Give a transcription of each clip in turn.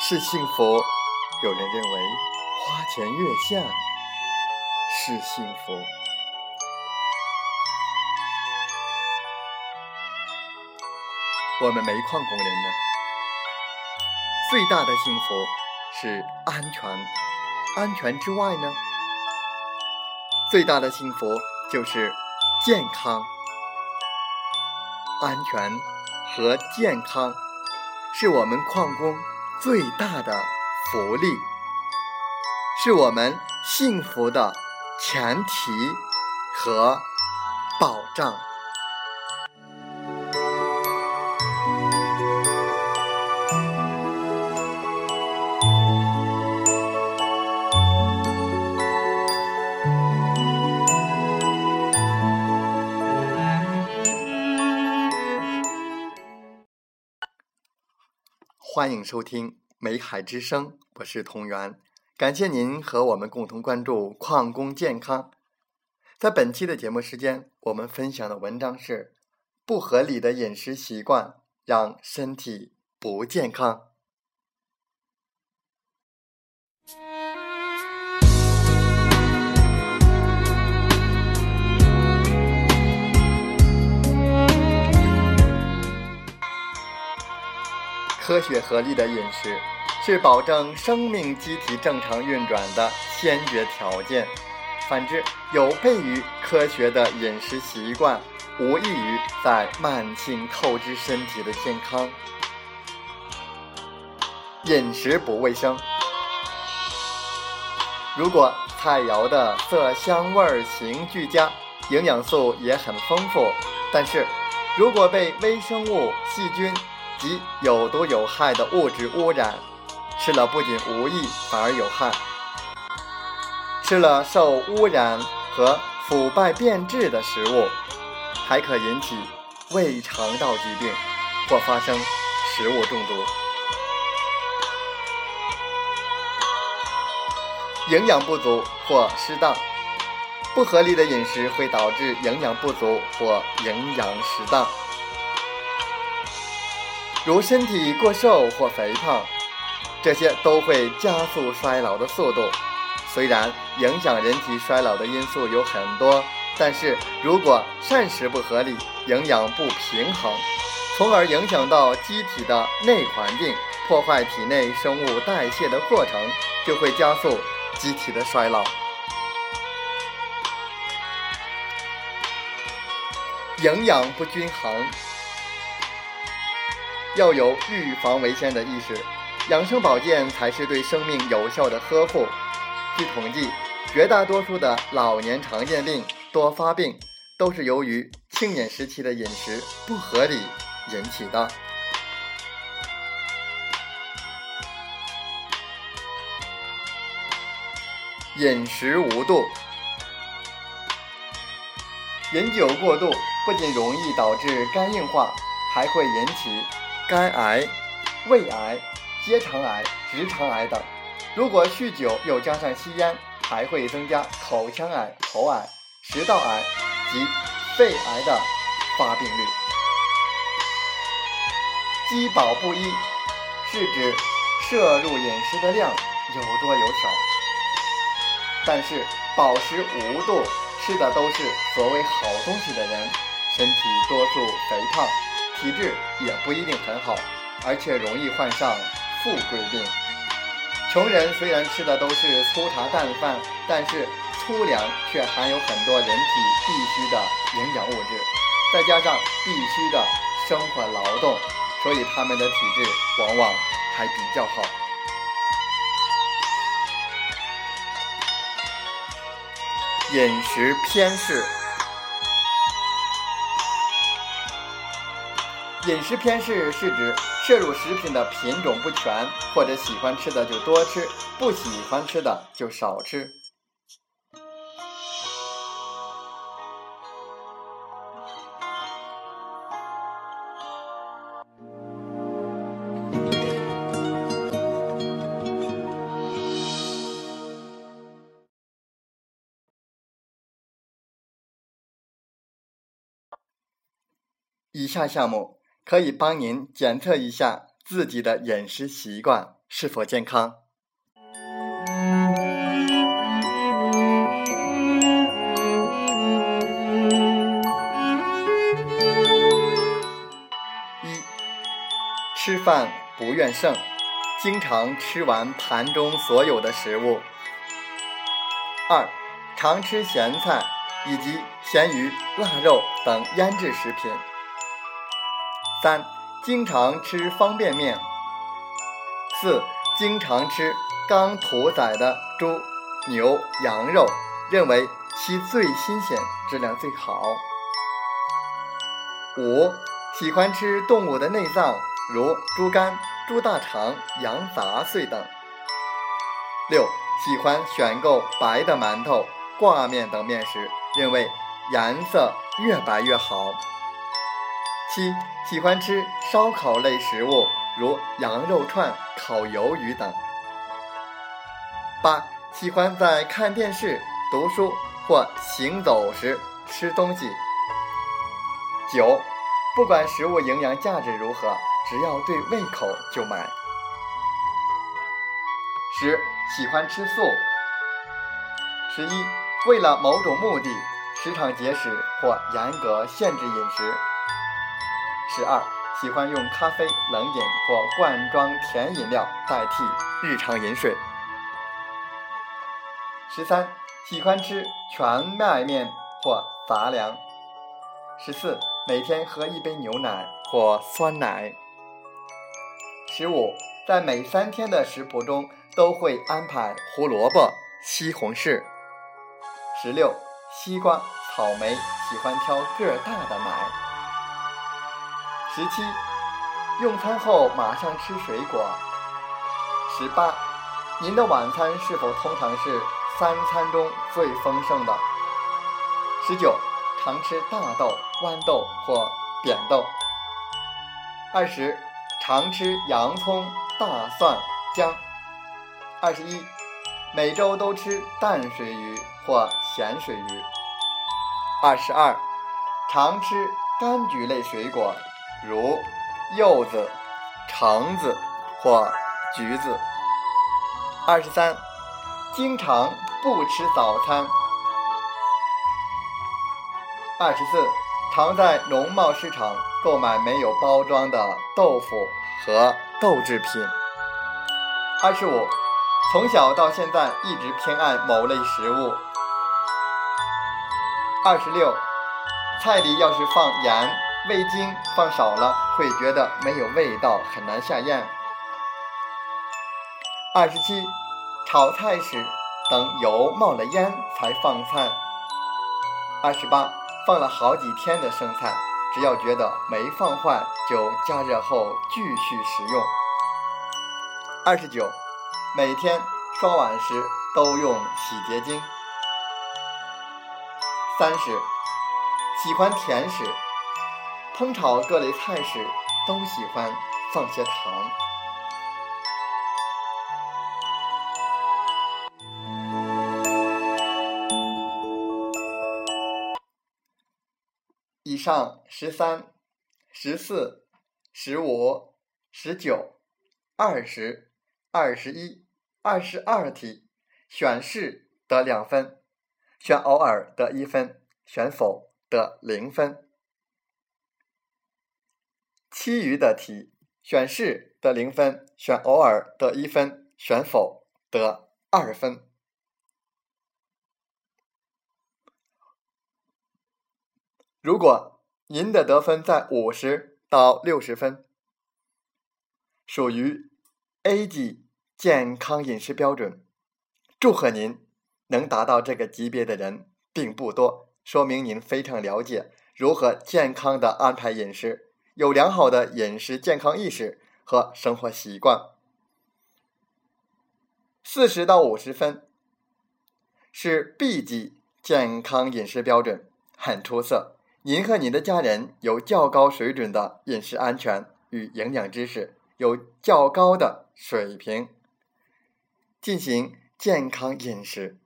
是幸福，有人认为花前月下是幸福。我们煤矿工人呢，最大的幸福是安全。安全之外呢，最大的幸福就是健康。安全和健康是我们矿工最大的福利，是我们幸福的前提和保障。欢迎收听《美海之声》，我是同源，感谢您和我们共同关注矿工健康。在本期的节目时间，我们分享的文章是：不合理的饮食习惯让身体不健康。科学合理的饮食是保证生命机体正常运转的先决条件。反之，有悖于科学的饮食习惯，无异于在慢性透支身体的健康。饮食不卫生，如果菜肴的色香味形俱佳，营养素也很丰富，但是如果被微生物、细菌，及有毒有害的物质污染，吃了不仅无益，反而有害。吃了受污染和腐败变质的食物，还可引起胃肠道疾病或发生食物中毒。营养不足或失当，不合理的饮食会导致营养不足或营养失当。如身体过瘦或肥胖，这些都会加速衰老的速度。虽然影响人体衰老的因素有很多，但是如果膳食不合理、营养不平衡，从而影响到机体的内环境，破坏体内生物代谢的过程，就会加速机体的衰老。营养不均衡。要有预防为先的意识，养生保健才是对生命有效的呵护。据统计，绝大多数的老年常见病、多发病，都是由于青年时期的饮食不合理引起的。饮食无度，饮酒过度不仅容易导致肝硬化，还会引起。肝癌、胃癌、结肠癌、直肠癌等，如果酗酒又加上吸烟，还会增加口腔癌、喉癌、食道癌及肺癌的发病率。饥饱不一，是指摄入饮食的量有多有少。但是饱食无度，吃的都是所谓好东西的人，身体多数肥胖。体质也不一定很好，而且容易患上富贵病。穷人虽然吃的都是粗茶淡饭，但是粗粮却含有很多人体必需的营养物质，再加上必须的生活劳动，所以他们的体质往往还比较好。饮食偏食。饮食偏嗜是指摄入食品的品种不全，或者喜欢吃的就多吃，不喜欢吃的就少吃。以下项目可以帮您检测一下自己的饮食习惯是否健康。一、吃饭不愿剩，经常吃完盘中所有的食物。二、常吃咸菜以及咸鱼、腊肉等腌制食品。三、经常吃方便面。四、经常吃刚屠宰的猪、牛、羊肉，认为其最新鲜，质量最好。五、喜欢吃动物的内脏，如猪肝、猪大肠、羊杂碎等。六、喜欢选购白的馒头、挂面等面食，认为颜色越白越好。七喜欢吃烧烤类食物，如羊肉串、烤鱿鱼等。八喜欢在看电视、读书或行走时吃东西。九不管食物营养价值如何，只要对胃口就买。十喜欢吃素。十一为了某种目的，时常节食或严格限制饮食。十二，喜欢用咖啡、冷饮或罐装甜饮料代替日常饮水。十三，喜欢吃全麦面或杂粮。十四，每天喝一杯牛奶或酸奶。十五，在每三天的食谱中都会安排胡萝卜、西红柿。十六，西瓜、草莓，喜欢挑个大的买。十七，用餐后马上吃水果。十八，您的晚餐是否通常是三餐中最丰盛的？十九，常吃大豆、豌豆或扁豆。二十，常吃洋葱、大蒜、姜。二十一，每周都吃淡水鱼或咸水鱼。二十二，常吃柑橘类水果。如柚子、橙子或橘子。二十三，经常不吃早餐。二十四，常在农贸市场购买没有包装的豆腐和豆制品。二十五，从小到现在一直偏爱某类食物。二十六，菜里要是放盐。味精放少了会觉得没有味道，很难下咽。二十七，炒菜时等油冒了烟才放菜。二十八，放了好几天的剩菜，只要觉得没放坏，就加热后继续食用。二十九，每天刷碗时都用洗洁精。三十，喜欢甜食。烹炒各类菜时，都喜欢放些糖。以上十三、十四、十五、十九、二十、二十一、二十二题，选是得两分，选偶尔得一分，选否得零分。其余的题，选是得零分，选偶尔得一分，选否得二分。如果您的得分在五十到六十分，属于 A 级健康饮食标准，祝贺您！能达到这个级别的人并不多，说明您非常了解如何健康的安排饮食。有良好的饮食健康意识和生活习惯。四十到五十分是 B 级健康饮食标准，很出色。您和您的家人有较高水准的饮食安全与营养知识，有较高的水平进行健康饮食。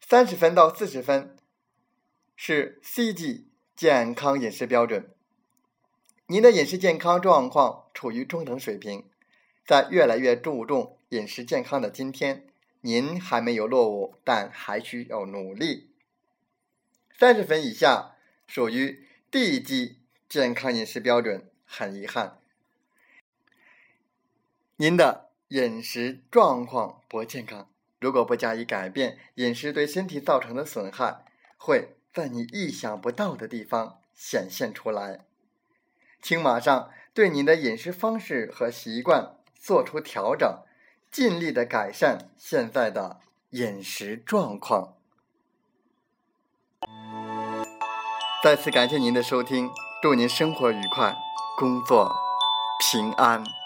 三十分到四十分是 C 级健康饮食标准，您的饮食健康状况处于中等水平，在越来越注重饮食健康的今天，您还没有落伍，但还需要努力。三十分以下属于 D 级健康饮食标准，很遗憾，您的饮食状况不健康。如果不加以改变，饮食对身体造成的损害会在你意想不到的地方显现出来。请马上对您的饮食方式和习惯做出调整，尽力的改善现在的饮食状况。再次感谢您的收听，祝您生活愉快，工作平安。